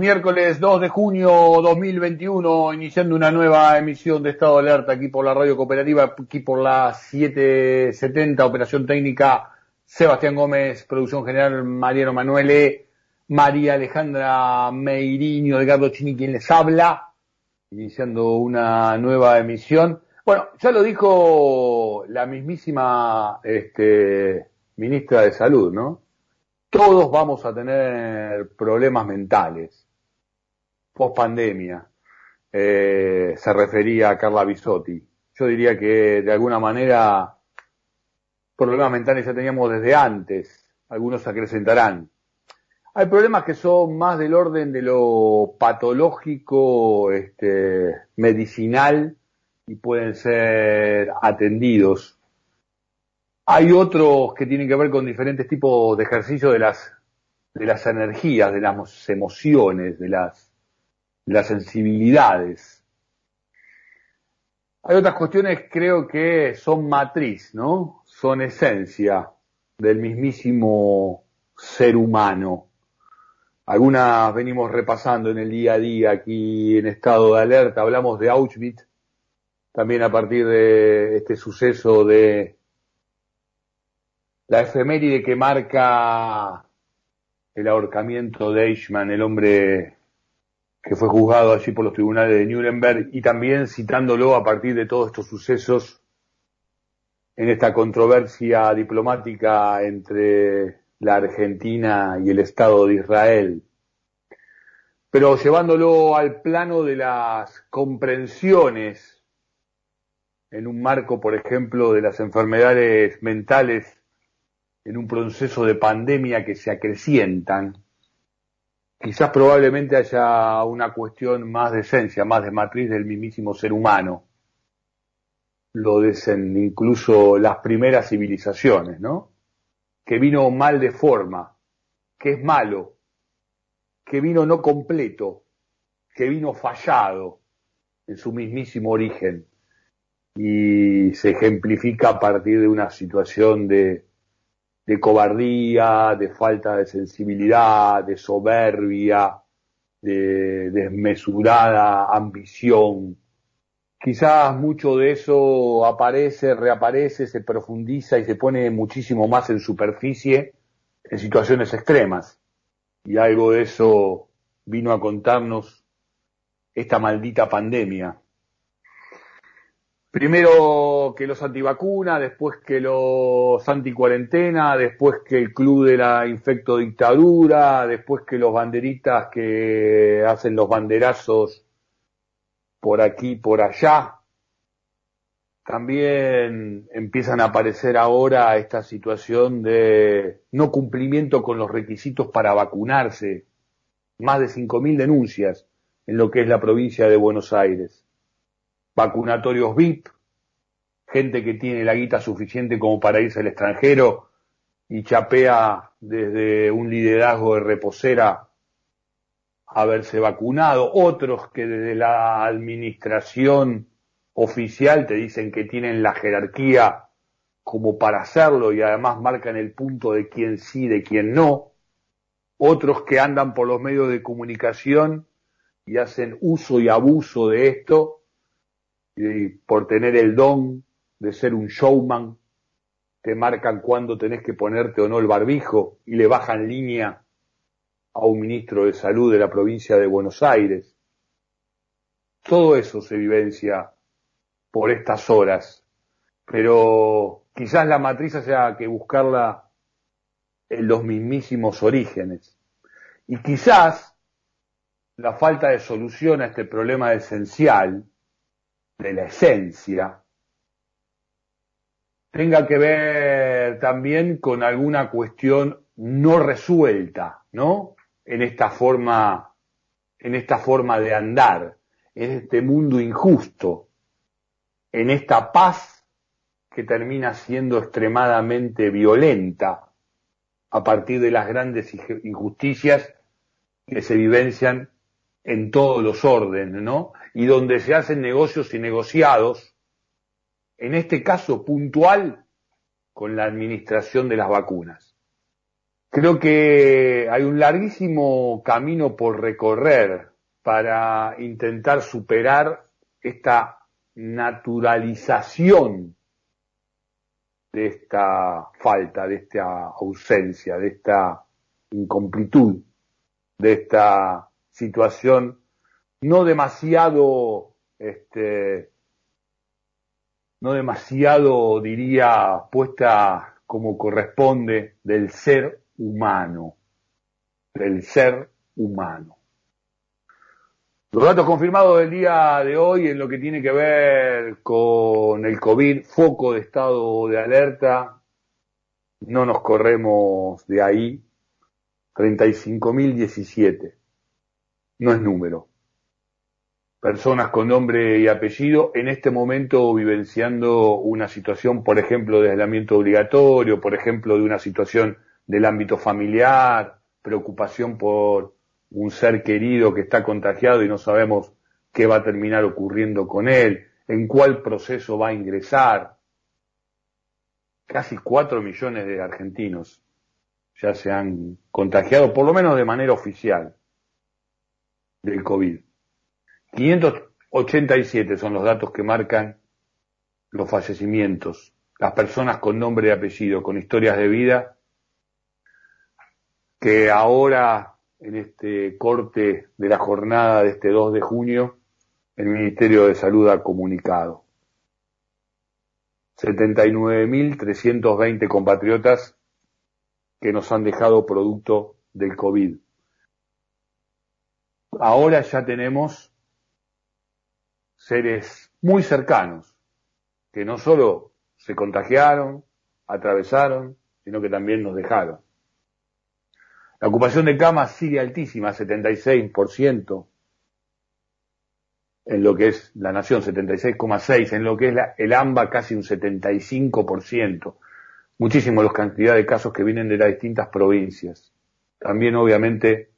miércoles 2 de junio 2021, iniciando una nueva emisión de Estado de Alerta aquí por la radio cooperativa, aquí por la 770, operación técnica Sebastián Gómez, producción general Mariano Manuele, María Alejandra Meiriño, Edgardo Chini, quien les habla, iniciando una nueva emisión. Bueno, ya lo dijo la mismísima este, ministra de Salud, ¿no? todos vamos a tener problemas mentales. Post pandemia, eh, se refería a Carla Bisotti. Yo diría que de alguna manera problemas mentales ya teníamos desde antes, algunos se acrecentarán. Hay problemas que son más del orden de lo patológico, este, medicinal y pueden ser atendidos hay otros que tienen que ver con diferentes tipos de ejercicio de las, de las energías, de las emociones, de las, las sensibilidades. Hay otras cuestiones creo que son matriz, ¿no? Son esencia del mismísimo ser humano. Algunas venimos repasando en el día a día aquí en estado de alerta. Hablamos de Auschwitz, también a partir de este suceso de la efeméride que marca el ahorcamiento de Eichmann, el hombre que fue juzgado allí por los tribunales de Nuremberg, y también citándolo a partir de todos estos sucesos en esta controversia diplomática entre la Argentina y el Estado de Israel. Pero llevándolo al plano de las comprensiones en un marco, por ejemplo, de las enfermedades mentales en un proceso de pandemia que se acrecientan, quizás probablemente haya una cuestión más de esencia, más de matriz del mismísimo ser humano. Lo dicen incluso las primeras civilizaciones, ¿no? Que vino mal de forma, que es malo, que vino no completo, que vino fallado en su mismísimo origen y se ejemplifica a partir de una situación de de cobardía, de falta de sensibilidad, de soberbia, de desmesurada ambición. Quizás mucho de eso aparece, reaparece, se profundiza y se pone muchísimo más en superficie en situaciones extremas. Y algo de eso vino a contarnos esta maldita pandemia Primero que los antivacunas, después que los anticuarentena, después que el club de la infecto dictadura, después que los banderitas que hacen los banderazos por aquí, por allá. También empiezan a aparecer ahora esta situación de no cumplimiento con los requisitos para vacunarse. Más de 5.000 denuncias en lo que es la provincia de Buenos Aires vacunatorios VIP, gente que tiene la guita suficiente como para irse al extranjero y chapea desde un liderazgo de reposera haberse vacunado, otros que desde la administración oficial te dicen que tienen la jerarquía como para hacerlo y además marcan el punto de quién sí, de quién no, otros que andan por los medios de comunicación y hacen uso y abuso de esto y por tener el don de ser un showman, te marcan cuándo tenés que ponerte o no el barbijo y le bajan línea a un ministro de salud de la provincia de Buenos Aires. Todo eso se vivencia por estas horas, pero quizás la matriz sea que buscarla en los mismísimos orígenes. Y quizás la falta de solución a este problema esencial de la esencia, tenga que ver también con alguna cuestión no resuelta, ¿no? En esta forma, en esta forma de andar, en este mundo injusto, en esta paz que termina siendo extremadamente violenta a partir de las grandes injusticias que se vivencian en todos los órdenes, ¿no? Y donde se hacen negocios y negociados, en este caso puntual, con la administración de las vacunas. Creo que hay un larguísimo camino por recorrer para intentar superar esta naturalización de esta falta, de esta ausencia, de esta incomplitud, de esta situación no demasiado, este, no demasiado, diría, puesta como corresponde del ser humano, del ser humano. Los datos confirmados del día de hoy en lo que tiene que ver con el COVID, foco de estado de alerta, no nos corremos de ahí, 35.017, no es número. Personas con nombre y apellido en este momento vivenciando una situación, por ejemplo, de aislamiento obligatorio, por ejemplo, de una situación del ámbito familiar, preocupación por un ser querido que está contagiado y no sabemos qué va a terminar ocurriendo con él, en cuál proceso va a ingresar. Casi cuatro millones de argentinos ya se han contagiado, por lo menos de manera oficial, del COVID. 587 son los datos que marcan los fallecimientos, las personas con nombre y apellido, con historias de vida, que ahora en este corte de la jornada de este 2 de junio, el Ministerio de Salud ha comunicado. 79.320 compatriotas que nos han dejado producto del COVID. Ahora ya tenemos seres muy cercanos que no solo se contagiaron, atravesaron, sino que también nos dejaron. La ocupación de camas sigue altísima, 76% en lo que es la nación, 76,6%, en lo que es el AMBA casi un 75%. Muchísimo la cantidad de casos que vienen de las distintas provincias. También obviamente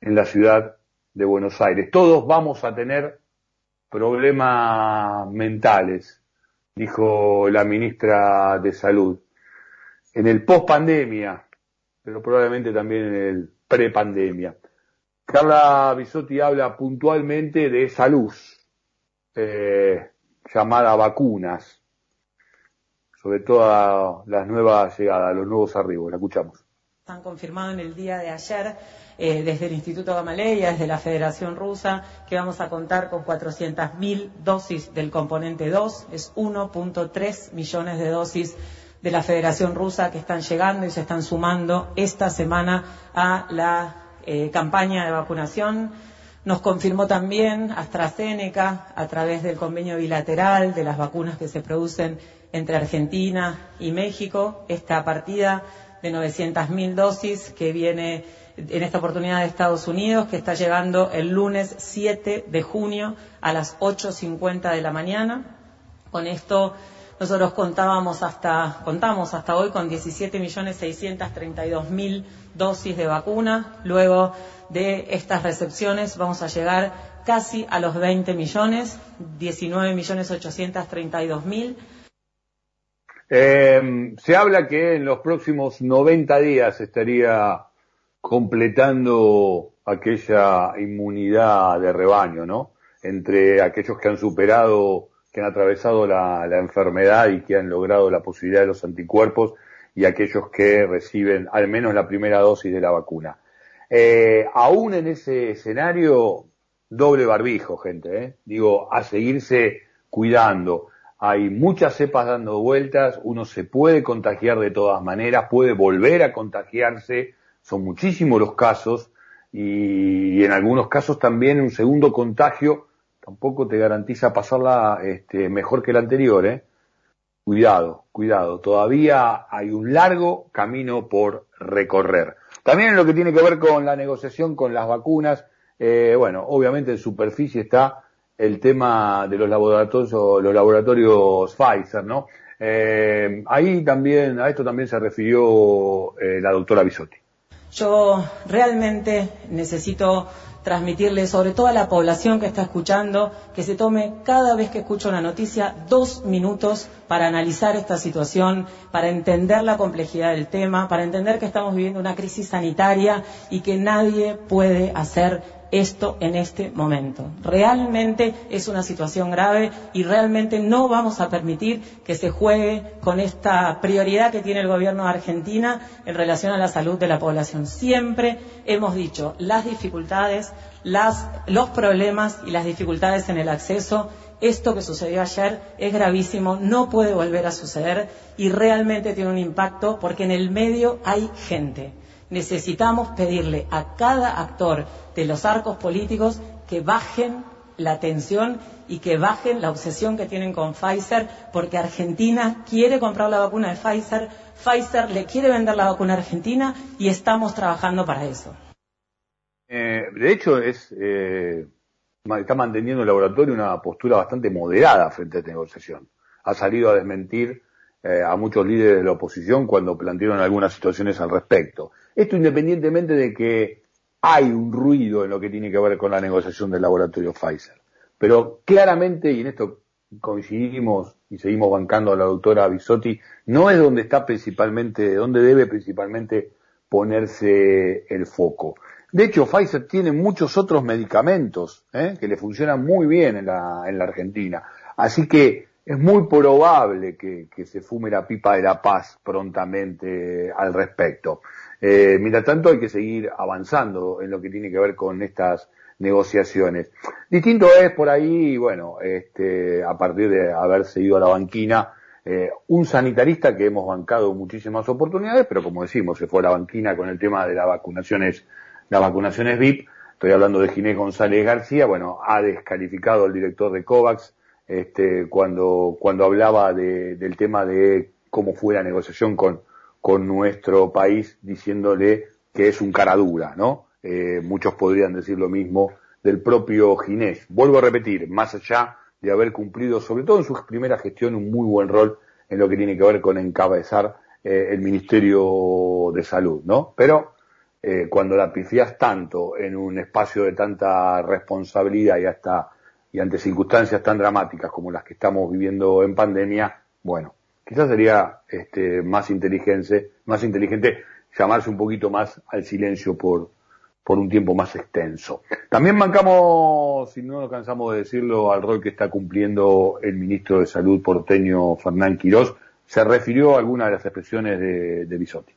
en la ciudad de Buenos Aires. Todos vamos a tener problemas mentales, dijo la ministra de Salud. En el post pandemia, pero probablemente también en el prepandemia. Carla Bisotti habla puntualmente de esa luz eh, llamada vacunas, sobre todas las nuevas llegadas, los nuevos arribos. La escuchamos. Han confirmado en el día de ayer eh, desde el Instituto Gamaleya, desde la Federación Rusa, que vamos a contar con 400.000 dosis del componente 2, es 1.3 millones de dosis de la Federación Rusa que están llegando y se están sumando esta semana a la eh, campaña de vacunación. Nos confirmó también AstraZeneca a través del convenio bilateral de las vacunas que se producen entre Argentina y México, esta partida de 900.000 dosis que viene en esta oportunidad de Estados Unidos, que está llegando el lunes 7 de junio a las 8.50 de la mañana. Con esto nosotros contábamos hasta, contamos hasta hoy con 17.632.000 dosis de vacuna. Luego de estas recepciones vamos a llegar casi a los 20 millones, 19.832.000. Eh, se habla que en los próximos 90 días estaría completando aquella inmunidad de rebaño, ¿no? Entre aquellos que han superado que han atravesado la, enfermedad y que han logrado la posibilidad de los anticuerpos y aquellos que reciben al menos la primera dosis de la vacuna. Eh, aún en ese escenario, doble barbijo, gente, ¿eh? digo, a seguirse cuidando. Hay muchas cepas dando vueltas, uno se puede contagiar de todas maneras, puede volver a contagiarse, son muchísimos los casos y en algunos casos también un segundo contagio tampoco te garantiza pasarla este, mejor que la anterior, ¿eh? Cuidado, cuidado, todavía hay un largo camino por recorrer. También en lo que tiene que ver con la negociación con las vacunas, eh, bueno, obviamente en superficie está el tema de los laboratorios, laboratorios Pfizer, ¿no? Eh, ahí también, a esto también se refirió eh, la doctora Bisotti. Yo realmente necesito transmitirle sobre todo a la población que está escuchando que se tome cada vez que escucha una noticia dos minutos para analizar esta situación, para entender la complejidad del tema, para entender que estamos viviendo una crisis sanitaria y que nadie puede hacer esto en este momento. Realmente es una situación grave y realmente no vamos a permitir que se juegue con esta prioridad que tiene el gobierno de Argentina en relación a la salud de la población. Siempre hemos dicho las dificultades, los problemas y las dificultades en el acceso. Esto que sucedió ayer es gravísimo, no puede volver a suceder y realmente tiene un impacto porque en el medio hay gente necesitamos pedirle a cada actor de los arcos políticos que bajen la tensión y que bajen la obsesión que tienen con Pfizer, porque Argentina quiere comprar la vacuna de Pfizer, Pfizer le quiere vender la vacuna a Argentina y estamos trabajando para eso. Eh, de hecho, es, eh, está manteniendo el laboratorio una postura bastante moderada frente a esta negociación. Ha salido a desmentir eh, a muchos líderes de la oposición cuando plantearon algunas situaciones al respecto. Esto independientemente de que hay un ruido en lo que tiene que ver con la negociación del laboratorio Pfizer. Pero claramente, y en esto coincidimos y seguimos bancando a la doctora Bisotti, no es donde está principalmente, donde debe principalmente ponerse el foco. De hecho, Pfizer tiene muchos otros medicamentos ¿eh? que le funcionan muy bien en la, en la Argentina. Así que es muy probable que, se fume la pipa de la paz prontamente al respecto. Eh, mientras tanto, hay que seguir avanzando en lo que tiene que ver con estas negociaciones. Distinto es por ahí, bueno, este, a partir de haberse ido a la banquina, eh, un sanitarista que hemos bancado muchísimas oportunidades, pero como decimos, se fue a la banquina con el tema de las vacunaciones, las vacunaciones VIP. Estoy hablando de Ginés González García, bueno, ha descalificado al director de COVAX, este, cuando, cuando hablaba de, del tema de cómo fue la negociación con, con nuestro país, diciéndole que es un cara dura, ¿no? Eh, muchos podrían decir lo mismo del propio Ginés. Vuelvo a repetir, más allá de haber cumplido, sobre todo en su primera gestión, un muy buen rol en lo que tiene que ver con encabezar eh, el Ministerio de Salud, ¿no? Pero eh, cuando la pifias tanto en un espacio de tanta responsabilidad y hasta y ante circunstancias tan dramáticas como las que estamos viviendo en pandemia, bueno, quizás sería este, más inteligente, más inteligente llamarse un poquito más al silencio por, por un tiempo más extenso. También mancamos, si no nos cansamos de decirlo, al rol que está cumpliendo el ministro de Salud porteño Fernán Quirós. Se refirió a algunas de las expresiones de, de Bisotti.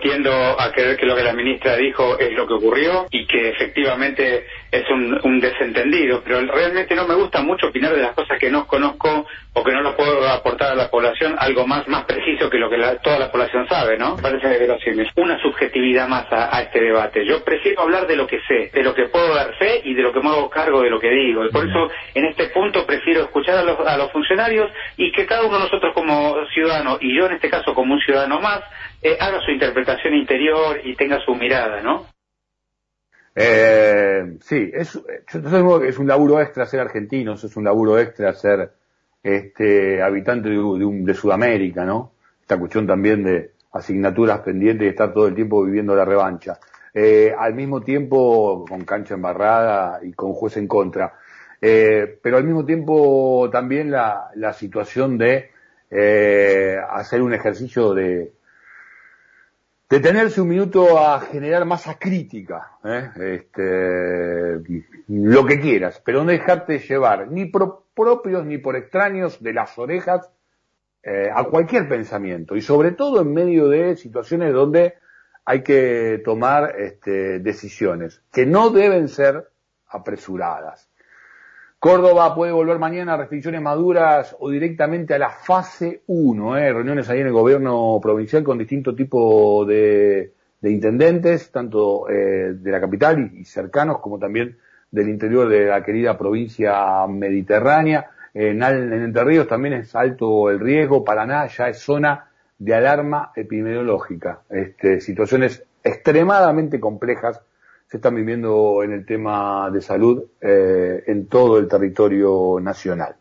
Tiendo a creer que lo que la ministra dijo es lo que ocurrió y que efectivamente es un, desentendido, pero realmente no me gusta mucho opinar de las cosas que no conozco o que no lo puedo aportar a la población algo más más preciso que lo que toda la población sabe, ¿no? Parece verosímil. Una subjetividad más a, este debate. Yo prefiero hablar de lo que sé, de lo que puedo dar fe y de lo que me hago cargo de lo que digo. Y por eso en este punto prefiero escuchar a los, a los funcionarios y que cada uno de nosotros como ciudadano y yo en este caso como un ciudadano más eh, haga su interpretación interior y tenga su mirada, ¿no? Eh, sí, es, yo es un laburo extra ser argentino, es un laburo extra ser este habitante de, de, Sudamérica, ¿no? Esta cuestión también de asignaturas pendientes y estar todo el tiempo viviendo la revancha. Eh, al mismo tiempo con cancha embarrada y con juez en contra. Eh, pero al mismo tiempo también la, la situación de eh, hacer un ejercicio de, detenerse un minuto a generar masa crítica, ¿eh? este, lo que quieras, pero no dejarte llevar ni por propios ni por extraños de las orejas eh, a cualquier pensamiento y sobre todo en medio de situaciones donde hay que tomar este, decisiones que no deben ser apresuradas. Córdoba puede volver mañana a restricciones maduras o directamente a la fase 1, ¿eh? reuniones ahí en el gobierno provincial con distintos tipos de, intendentes, tanto eh, de la capital y, cercanos como también del interior de la querida provincia mediterránea. En, en Entre Ríos también es alto el riesgo, Paraná ya es zona de alarma epidemiológica, este, situaciones extremadamente complejas se están viviendo en el tema de salud eh, en todo el territorio nacional.